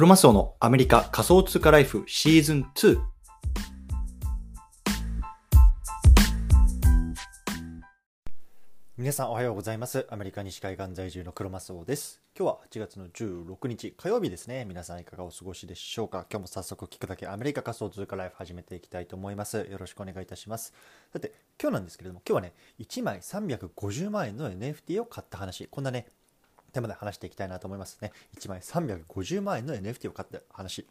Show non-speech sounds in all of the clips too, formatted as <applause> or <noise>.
クロマスオのアメリカ仮想通貨ライフシーズン2。皆さんおはようございます。アメリカ西海岸在住のクロマスオです。今日は8月の16日火曜日ですね。皆さんいかがお過ごしでしょうか？今日も早速聞くだけアメリカ仮想通貨ライフ始めていきたいと思います。よろしくお願いいたします。さて、今日なんですけれども、今日はね、1枚350万円の NFT を買った話、こんなね、テーマで話していきたいなと思いますね。1枚350万円の NFT を買った話。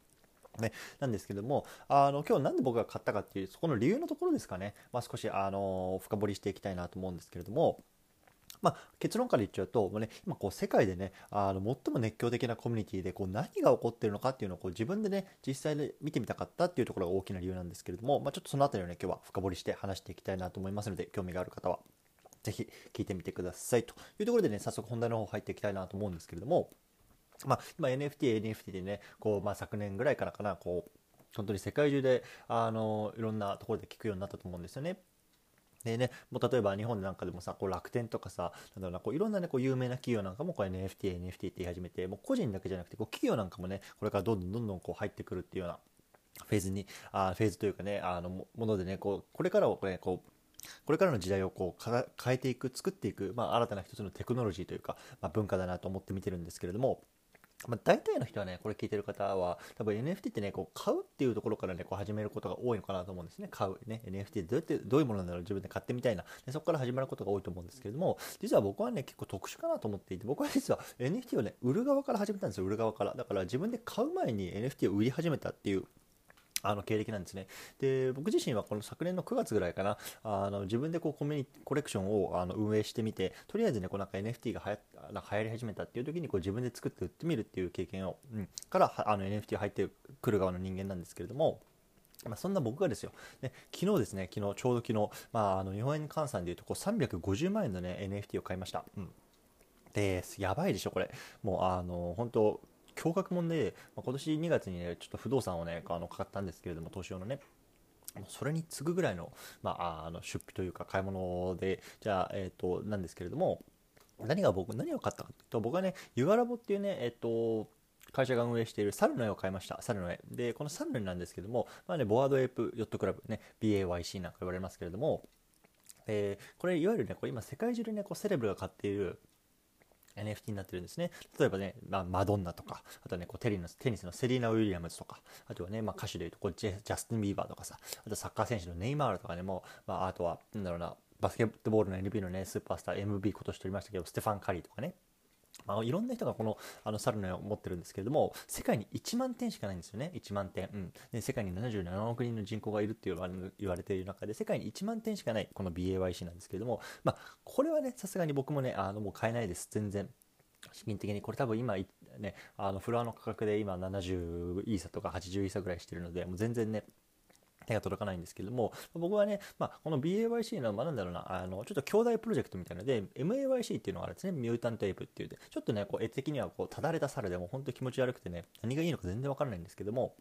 ね、なんですけども、あの、今日なんで僕が買ったかっていう、そこの理由のところですかね。まあ、少し、あの、深掘りしていきたいなと思うんですけれども、まあ、結論から言っちゃうと、もうね、今こう世界でね、あの最も熱狂的なコミュニティでこう何が起こってるのかっていうのをこう自分でね、実際で見てみたかったっていうところが大きな理由なんですけれども、まあ、ちょっとそのあたりをね、今日は深掘りして話していきたいなと思いますので、興味がある方は、ぜひ聞いてみてください。というところでね、早速本題の方入っていきたいなと思うんですけれども、まあ、今 NFT、NFT でね、こう、まあ、昨年ぐらいからかな、こう、本当に世界中で、あの、いろんなところで聞くようになったと思うんですよね。でね、もう例えば日本なんかでもさ、こう楽天とかさ、なんだろうな、こういろんなね、こう有名な企業なんかもこう NFT、NFT って言い始めて、もう個人だけじゃなくて、こう企業なんかもね、これからどんどんどんどんこう入ってくるっていうようなフェーズに、あフェーズというかね、あのものでね、こう、これからをね、こう、これからの時代をこう変えていく、作っていく、まあ、新たな一つのテクノロジーというか、まあ、文化だなと思って見てるんですけれども、まあ、大体の人はね、これ聞いてる方は、多分 NFT ってね、こう買うっていうところからね、こう始めることが多いのかなと思うんですね。買う。ね、NFT どうやって、どういうものなんだろう、自分で買ってみたいな。でそこから始まることが多いと思うんですけれども、実は僕はね、結構特殊かなと思っていて、僕は実は NFT をね、売る側から始めたんですよ、売る側から。だから自分で買う前に NFT を売り始めたっていうあの経歴なんですね。で、僕自身はこの昨年の9月ぐらいかな、あの自分でこうコミュニコレクションをあの運営してみて、とりあえずね、こうなんか NFT がはやなんか流行り始めたっていう時にこう自分で作って売ってみるっていう経験を、うん、からあの NFT 入ってくる側の人間なんですけれども、まあ、そんな僕がですよ、ね、昨日ですね、昨日、ちょうど昨日、まあ、あの日本円換算でいうとこう350万円の、ね、NFT を買いました。うんで、やばいでしょ、これ。もう、あの、本当驚愕もんで、まあ、今年2月にね、ちょっと不動産をね、あの買ったんですけれども、投資用のね、それに次ぐぐらいの,、まあ、あの出費というか買い物で、じゃあ、えっ、ー、と、なんですけれども、何が僕、何を買ったかというと、僕はね、 Yuga Labs っていうね、えっ、ー、と、会社が運営している猿の絵を買いました。猿の絵。で、この猿の絵なんですけども、まあね、 Bored Ape Yacht Club、ね、BAYC なんか言われますけれども、えー、これいわゆるね、これ今世界中でね、こうセレブが買っている NFT になってるんですね。例えばね、まあ、マドンナとか、あとね、こうテニステニスのセリーナ・ウィリアムズとか、あとはね、まあ、歌手でいうとこうジャスティン・ビーバーとかさ、あとサッカー選手のネイマールとかね、も、まあ、あとは、なんだろうな、バスケットボールの NBA のね、スーパースター MB 今年取りましたけど、ステファン・カリーとかね、まあ、いろんな人がこのあのサルの絵を持ってるんですけれども、世界に1万点しかないんですよね、1万点。うん、で世界に77億人の人口がいるって言われている中で、世界に1万点しかないこの BAYC なんですけれども、まあ、これはね、さすがに僕もね、あのもう買えないです、全然。資金的にこれ多分今ねあのフロアの価格で今70イーサとか80イーサぐらいしてるのでもう全然ね手が届かないんですけども、僕はね、まあ、この BAYC の、まあ、なんだろうな、あの、ちょっと兄弟プロジェクトみたいなので、MAYC っていうのがあるんですね、ミュータントエイプっていうで、ちょっとね、こう、絵的にはこう、ただれた猿でも本当に気持ち悪くてね、何がいいのか全然わからないんですけども、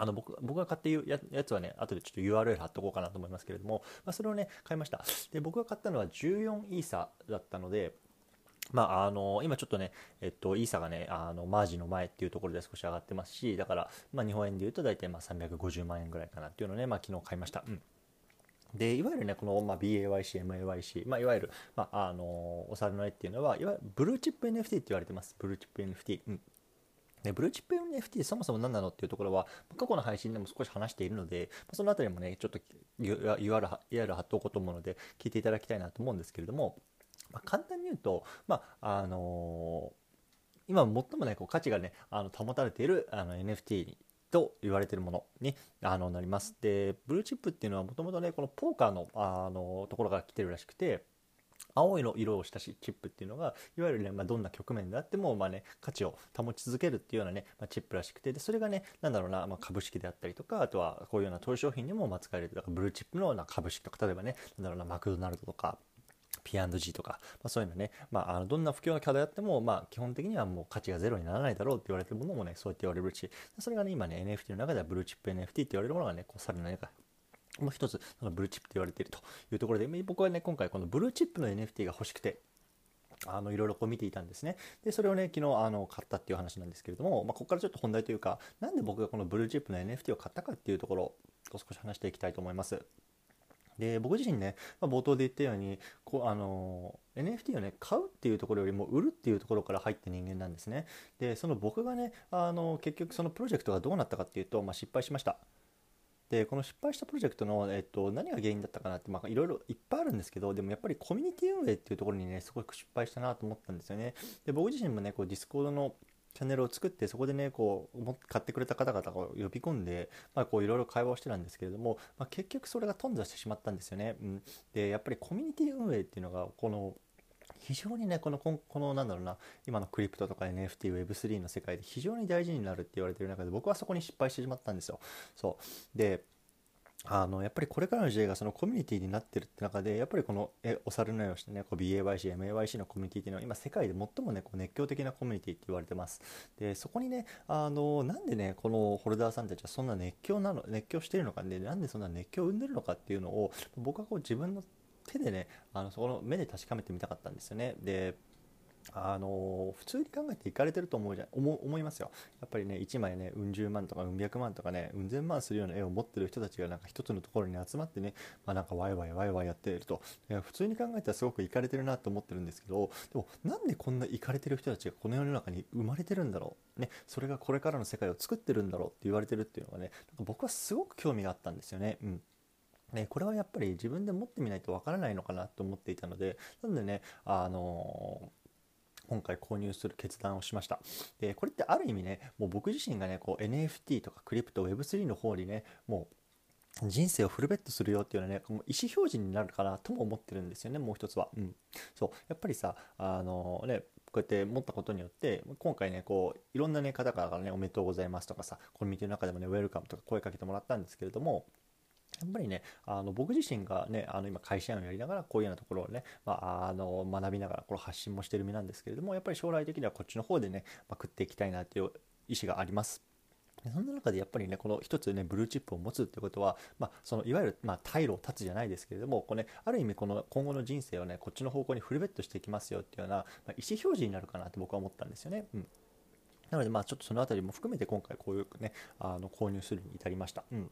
あの僕僕が買ってるややつはね、後でちょっと URL 貼っとこうかなと思いますけれども、まあ、それをね、買いました。で、僕が買ったのは14イーサだったので、まあ、あの今ちょっとね、えっと、イーサがね、あのマージの前っていうところで少し上がってますし、だから、まあ、日本円で言うと大体まあ350万円ぐらいかなっていうのをね、まあ、昨日買いました。うんでいわゆるね、この、まあ、BAYC、MAYC、まあ、いわゆる、まあ、あのお猿の絵っていうのは、いわゆるブルーチップ NFT って言われてます。ブルーチップ NFT。うんでブルーチップ NFT そもそも何なのっていうところは過去の配信でも少し話しているのでそのあたりもねちょっと URL 貼っておこうと思うので聞いていただきたいなと思うんですけれどもまあ、簡単に言うと、まああのー、今最もねこう価値がねあの保たれているあの NFT と言われているものにあのなります。でブルーチップっていうのはもともとねこのポーカーのあのところから来てるらしくて。青いの色をしたしチップっていうのがいわゆるね、まあ、どんな局面であっても、まあね、価値を保ち続けるっていうようなね、まあ、チップらしくてでそれがねなんだろうな、まあ、株式であったりとかあとはこういうような投資商品にも使えるだからブルーチップのような株式とか例えばねなんだろうなマクドナルドとか P&G とか、まあ、そういうのね、まあ、あのどんな不況が課題あっても、まあ、基本的にはもう価値がゼロにならないだろうって言われてるものもね、そうやって言われるし、それがね、今ね、NFT の中ではブルーチップ NFT って言われるものがね、こうさらに何かもう一つ、そのブルーチップと言われているというところで、僕はね、今回このブルーチップの NFT が欲しくて、あのいろいろこう見ていたんですね。で、それをね、昨日あの買ったっていう話なんですけれども、まあ、ここからちょっと本題というか、なんで僕がこのブルーチップの NFT を買ったかっていうところを少し話していきたいと思います。で僕自身ね、まあ、冒頭で言ったようにこうあの NFT をね買うっていうところよりも売るっていうところから入った人間なんですね。でその僕がねあの結局そのプロジェクトがどうなったかっていうと、まあ、失敗しました。でこの失敗したプロジェクトの、えっと、何が原因だったかなって、いろいろいっぱいあるんですけどでもやっぱりコミュニティ運営っていうところにねすごく失敗したなと思ったんですよね。で僕自身もねこうディスコードのチャンネルを作ってそこでねこう買ってくれた方々を呼び込んで、ま、こういろいろ会話をしてたんですけれども、まあ、結局それが頓挫してしまったんですよね。うん、でやっぱりコミュニティ運営っていうのがこの非常にねこのこのなんだろうな今のクリプトとか NFTWeb3 の世界で非常に大事になるって言われてる中で僕はそこに失敗してしまったんですよ。そうであのやっぱりこれからの時代がそのコミュニティになってるって中でやっぱりこのえお猿のようにしてねこう BAYC、MAYC のコミュニティっていうのは今世界で最もねこう熱狂的なコミュニティって言われてます。でそこにねあのなんでねこのホルダーさんたちはそんな熱狂なの熱狂してるのかでなんでそんな熱狂を生んでるのかっていうのを僕はこう自分の手でねあのそこの目で確かめてみたかったんですよね。であの普通に考えていかれてると思うじゃ思思いますよ。やっぱりね1枚ねうん十万とかうん百万とかねうん千万するような絵を持ってる人たちがなんか一つのところに集まってねまあなんかワイワイワイワイやっていると。いや普通に考えたらすごくいかれてるなと思ってるんですけどでもなんでこんないかれてる人たちがこの世の中に生まれてるんだろう。ねそれがこれからの世界を作ってるんだろうって言われてるっていうのがねなんか僕はすごく興味があったんですよね。うん。ね、これはやっぱり自分で持ってみないとわからないのかなと思っていたのでなのでねあの今回購入する決断をしました。で、これってある意味ね、もう僕自身がね、こう NFT とかクリプト Web3 の方にね、もう人生をフルベットするよっていうのはね、もう意思表示になるかなとも思ってるんですよね、もう一つは。うん。そう。やっぱりさ、あのね、こうやって持ったことによって、今回ね、こう、いろんなね、方からね、おめでとうございますとかさ、コミュニティの中でもね、ウェルカムとか声かけてもらったんですけれども、やっぱりね、あの僕自身がね、あの今会社員をやりながらこういうようなところをね、まあ、あの学びながらこの発信もしてる身なんですけれども、やっぱり将来的にはこっちの方でね、まあ、食っていきたいなという意思があります。そんな中でやっぱりね、この一つね、ブルーチップを持つってことは、まあ、そのいわゆる、まあ、退路を断つじゃないですけれども、こうね、ある意味この今後の人生をね、こっちの方向にフルベットしていきますよっていうような、まあ、意思表示になるかなって僕は思ったんですよね。うん。なので、まあ、ちょっとそのあたりも含めて今回こういうね、あの購入するに至りました。うん。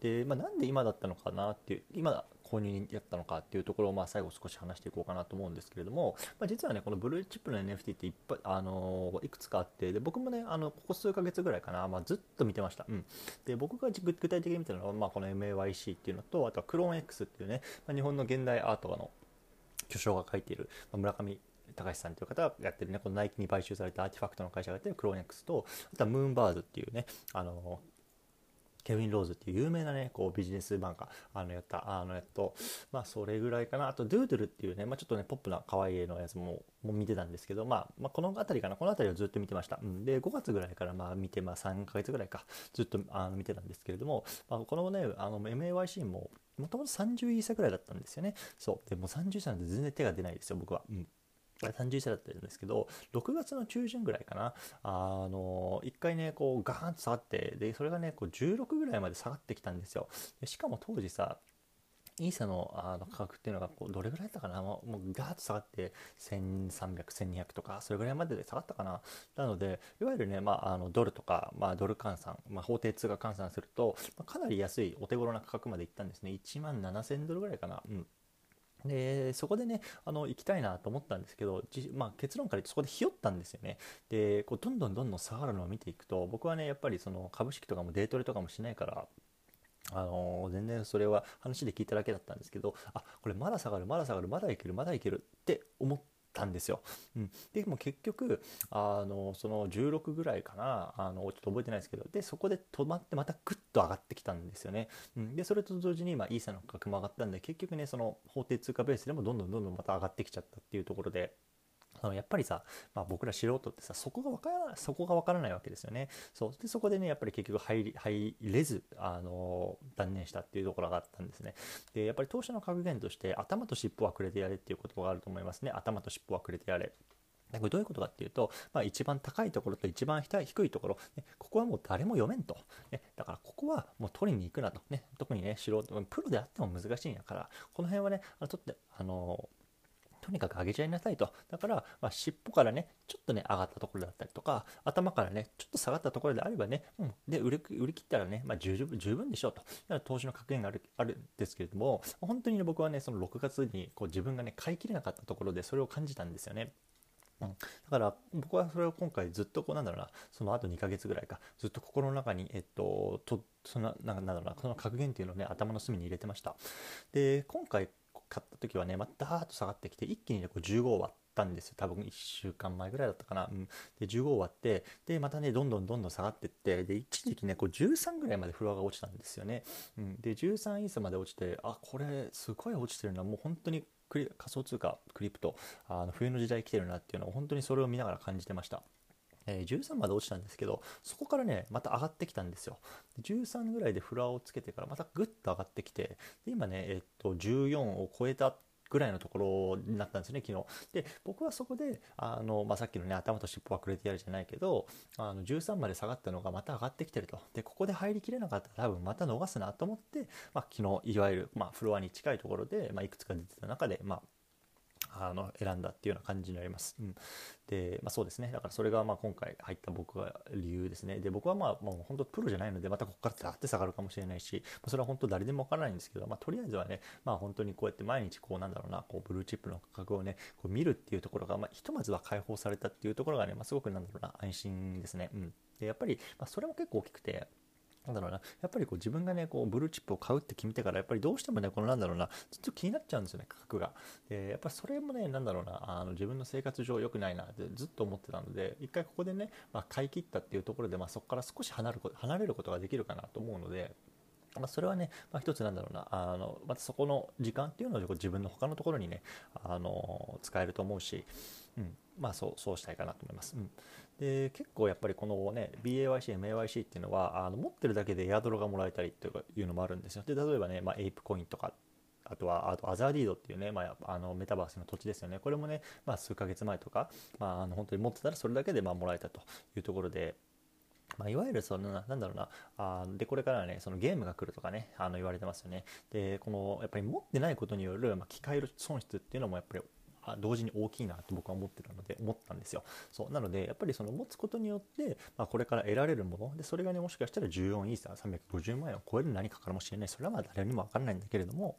で、まあ、なんで今だったのかなっていう今購入にやったのかっていうところをまあ最後少し話していこうかなと思うんですけれども、まあ、実はねこのブルーチップの NFT っていっぱい、あのいくつかあってで僕もねあのここ数ヶ月ぐらいかな、まあ、ずっと見てました、うん、で僕が具体的に見たのは、まあ、この MAYC っていうのとあとはクローン X っていうね、まあ、日本の現代アートの巨匠が書いている、まあ、村上高橋さんという方がやってるね、このナイキに買収されたアーティファクトの会社がやってるクローン X と、あとはムーンバーズっていうね、あの、ケビン・ローズっていう有名なね、こうビジネス漫画、あのやった、あのやっと、まあそれぐらいかな。あと、ドゥードゥルっていうね、まあちょっとね、ポップな可愛い絵のやつも、も見てたんですけど、まあ、まあ、この辺りかな、この辺りをずっと見てました。うん、で、5月ぐらいからまあ見て、まあ3ヶ月ぐらいか、ずっとあの見てたんですけれども、まあ、このね、あの MAYC も、もともと30歳ぐらいだったんですよね。そう。でも30歳なんで全然手が出ないですよ、僕は。うん。30歳だったんですけど、6月の中旬ぐらいかな、あの、一回ね、こう、ガーンと下がって、で、それがね、こう、16ぐらいまで下がってきたんですよ。でしかも当時さ、イーサのあの価格っていうのがこうどれぐらいだったかな。もうもうガーッと下がって1300、1200とかそれぐらいまでで下がったかな。なのでいわゆるね、まあ、あのドルとか、まあ、ドル換算、まあ、法定通貨換算すると、まあ、かなり安いお手頃な価格までいったんですね。1万7000ドルぐらいかな。うん。でそこでねあの行きたいなと思ったんですけど、まあ、結論から言ってそこでひよったんですよね。でこうどんどんどんどん下がるのを見ていくと僕はねやっぱりその株式とかもデートレとかもしないからあのー、全然それは話で聞いただけだったんですけどあこれまだ下がるまだ下がるまだいけるまだいけるって思ってたんですよ。うん、でも結局あのその16ぐらいかなあのちょっと覚えてないですけどでそこで止まってまたグッと上がってきたんですよね。うん、でそれと同時に、まあ、イーサの価格も上がったんで結局ねその法定通貨ベースでもどんどんどんどんまた上がってきちゃったっていうところで。あのやっぱりさ、まあ、僕ら素人ってさそこが分からないそこが分からないわけですよね。そう。でそこでねやっぱり結局入り入れずあの断念したっていうところがあったんですね。でやっぱり当初の格言として頭と尻尾はくれてやれっていう言葉があると思いますね。頭と尻尾はくれてやれ。これどういうことかっていうと、まあ、一番高いところと一番低いところ、ね、ここはもう誰も読めんと、ね、だからここはもう取りに行くなと、ね、特にね素人プロであっても難しいんやからこの辺はねあの取ってあのとにかく上げちゃいなさいと。だから、まあ、尻尾からね、ちょっとね、上がったところだったりとか、頭からね、ちょっと下がったところであればね、うん、で、売り売り切ったらね、まあ、十分十分でしょうと。だから投資の格言があるあるんですけれども、本当にね、僕はね、その6月にこう自分がね、買い切れなかったところでそれを感じたんですよね。うん、だから僕はそれを今回ずっとこうなんだろうなその後2ヶ月ぐらいかずっと心の中にえっととそのなんだろうなその格言っていうのをね頭の隅に入れてましたで今回買った時はねまたーッと下がってきて一気にねこう15終わったんですよ。多分1週間前ぐらいだったかな、うん、で15終わってでまたねどんどんどんどん下がってってで一時期ねこう13ぐらいまでフロアが落ちたんですよね、うん、で13イーサまで落ちてあこれすごい落ちてるのはもう本当に仮想通貨クリプトあの冬の時代来てるなっていうのを本当にそれを見ながら感じてました。え、13まで落ちたんですけどそこからねまた上がってきたんですよ13ぐらいでフラをつけてからまたグッと上がってきてで今ね、え、っと14を超えたぐらいのところになったんですね、昨日。で、僕はそこで、あの、まあ、さっきのね、頭と尻尾はくれてやるじゃないけど、あの、13まで下がったのがまた上がってきてると。で、ここで入りきれなかったら多分また逃すなと思って、まあ、昨日、いわゆる、まあ、フロアに近いところで、ま、いくつか出てた中で、まあ、あの選んだっていうような感じになります。うん、で、まあ、そうですね。だからそれがまあ今回入った僕が理由ですね。で、僕はまあもう本当プロじゃないので、またここからザーって下がるかもしれないし、まあそれは本当誰でもわからないんですけど、まあ、とりあえずはね、まあ本当にこうやって毎日こうなんだろうな、こうブルーチップの価格をね、こう見るっていうところが、まあ、ひとまずは解放されたっていうところがね、まあ、すごくなんだろうな、安心ですね。うん。で、やっぱり、まあ、それも結構大きくて、なんだろうな、やっぱりこう自分がね、こうブルーチップを買うって決めてから、やっぱりどうしてもね、このなんだろうな、ずっと気になっちゃうんですよね、価格が。で、やっぱりそれもね、なんだろうな、あの自分の生活上良くないなってずっと思ってたので、一回ここでね、まあ、買い切ったっていうところで、まあ、そこから少し離る離れることができるかなと思うので、まあ、それはね、まあ、一つなんだろうな、あの、またそこの時間っていうのを自分の他のところにね、あの、使えると思うし、うん、まあそう、そうしたいかなと思います。うん。で、結構やっぱりこのね、BAYC、MAYC っていうのは、あの持ってるだけでエアドロがもらえたりっていうのもあるんですよ。で、例えばね、まあ、エイプコインとか、あとは、あとアザーディードっていうね、まあ、あのメタバースの土地ですよね。これもね、まあ、数ヶ月前とか、まあ、あの本当に持ってたらそれだけでまあもらえたというところで、まあ、いわゆるそのな、なんだろうな、あで、これからね、そのゲームが来るとかね、あの言われてますよね。で、この、やっぱり持ってないことによる、まあ、機械損失っていうのもやっぱり同時に大きいなと僕は思ってたので思ったんですよそうなのでやっぱりその持つことによって、まあ、これから得られるものでそれがねもしかしたら14イーサー350万円を超える何かかもしれないそれはまあ誰にも分からないんだけれども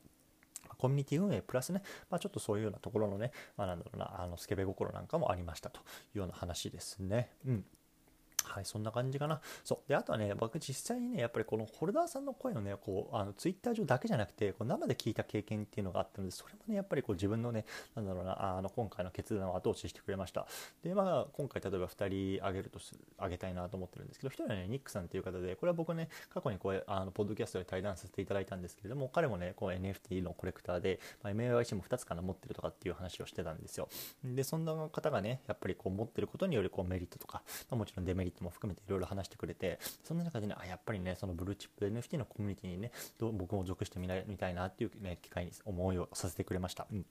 コミュニティ運営プラスね、まあ、ちょっとそういうようなところのね、まあ、なんだろうな、あのスケベ心なんかもありましたというような話ですね。うん。はい、そんな感じかな。そう。で、あとはね、僕実際にね、やっぱりこのホルダーさんの声をね、こう、あの、ツイッター上だけじゃなくて、こう生で聞いた経験っていうのがあったので、それもね、やっぱりこう自分のね、なんだろうな、あの、今回の決断を後押ししてくれました。で、まあ、今回例えば2人あげるとする、あげたいなと思ってるんですけど、1人はね、ニックさんっていう方で、これは僕ね、過去にこう、あの、ポッドキャストで対談させていただいたんですけれども、彼もね、こう NFT のコレクターで、まあ、MAYC も2つかな持ってるとかっていう話をしてたんですよ。で、そんな方がね、やっぱりこう持ってることによるこうメリットとか、まあ、もちろんデメリットも含めていろいろ話してくれて、そんな中でね、あ、やっぱりね、そのブルーチップ NFT のコミュニティにね、どう僕も属してみたいなっていうね、機会に思いをさせてくれました。うん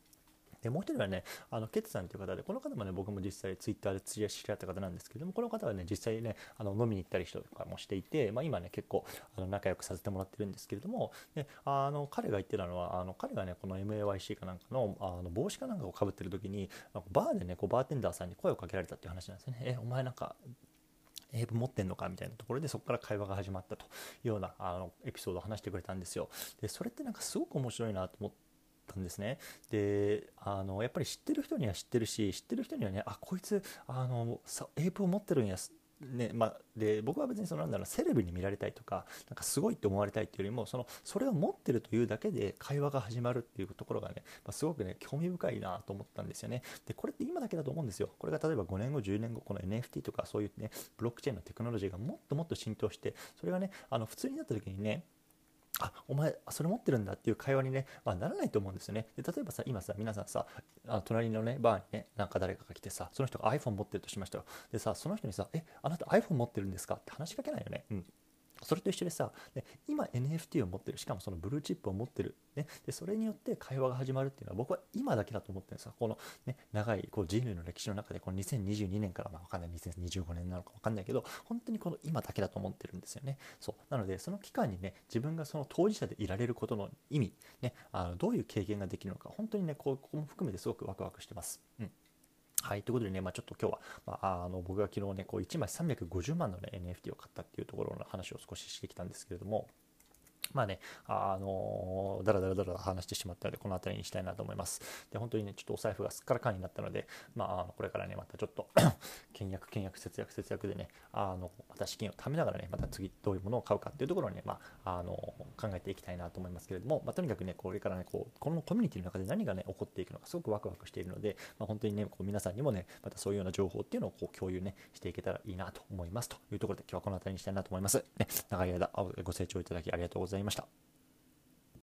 で、もう一人はね、あの、ケツさんという方で、この方もね、僕も実際ツイッターで知り合った方なんですけども、この方はね、実際ね、あの、飲みに行ったりとかもしていて、まあ今ね、結構、あの、仲良くさせてもらってるんですけれども、で、あの、彼が言ってたのは、あの、彼がね、この MAYC かなんかの、あの、帽子かなんかをかぶってる時に、バーでね、こう、バーテンダーさんに声をかけられたっていう話なんですよね。え、お前なんか、英文持ってんのかみたいなところでそこから会話が始まったというようなあのエピソードを話してくれたんですよ。でそれってなんかすごく面白いなと思ったんですね。であのやっぱり知ってる人には知ってるし知ってる人にはねあこいつあの英文を持ってるんやねまあ、で僕は別にそのなんだろうセレブに見られたいとかなんかすごいって思われたいっていうよりもそのそれを持ってるというだけで会話が始まるっていうところがね、まあ、すごくね興味深いなと思ったんですよね。でこれって今だけだと思うんですよ。これが例えば5年後10年後この NFT とかそういうねブロックチェーンのテクノロジーがもっともっと浸透してそれがねあの普通になった時にねあお前それ持ってるんだっていう会話にね、まあ、ならないと思うんですよね。で例えばさ今さ皆さんさあ隣のねバーにねなんか誰かが来てさその人が iPhone 持ってるとしましたよ。でさその人にさえあなた iPhone 持ってるんですか？って話しかけないよね。うん。それと一緒でさで今 NFT を持ってるしかもそのブルーチップを持ってる、ね、でそれによって会話が始まるっていうのは僕は今だけだと思ってるんですよ。この、ね、長いこう人類の歴史の中でこの2022年からまあ分かんない2025年なのか分かんないけど本当にこの今だけだと思ってるんですよね。そう。なのでその期間にね自分がその当事者でいられることの意味、ね、あのどういう経験ができるのか本当にねここも含めてすごくワクワクしてます。うん。はい。ということでね、まあ、ちょっと今日は、まあ、あの僕が昨日ね、こう1枚350万の、ね、NFT を買ったっていうところの話を少ししてきたんですけれども、まあね、あのだらだらだら話してしまったので、この辺りにしたいなと思います。で、本当にね、ちょっとお財布がすっからかんになったので、まあ、これからね、またちょっと <coughs> 倹約、倹約、節約、節約でね、あの、また資金を貯めながらね、また次どういうものを買うかっていうところをね、まあ、あの、考えていきたいなと思いますけれども、まあ、とにかくね、これからね、こう、このコミュニティの中で何がね、起こっていくのか、すごくワクワクしているので、まあ、本当にね、こう皆さんにもね、またそういうような情報っていうのをこう共有ね、していけたらいいなと思います。というところで、今日はこの辺りにしたいなと思います。ね、長い間ご清聴いただきありがとうございいました。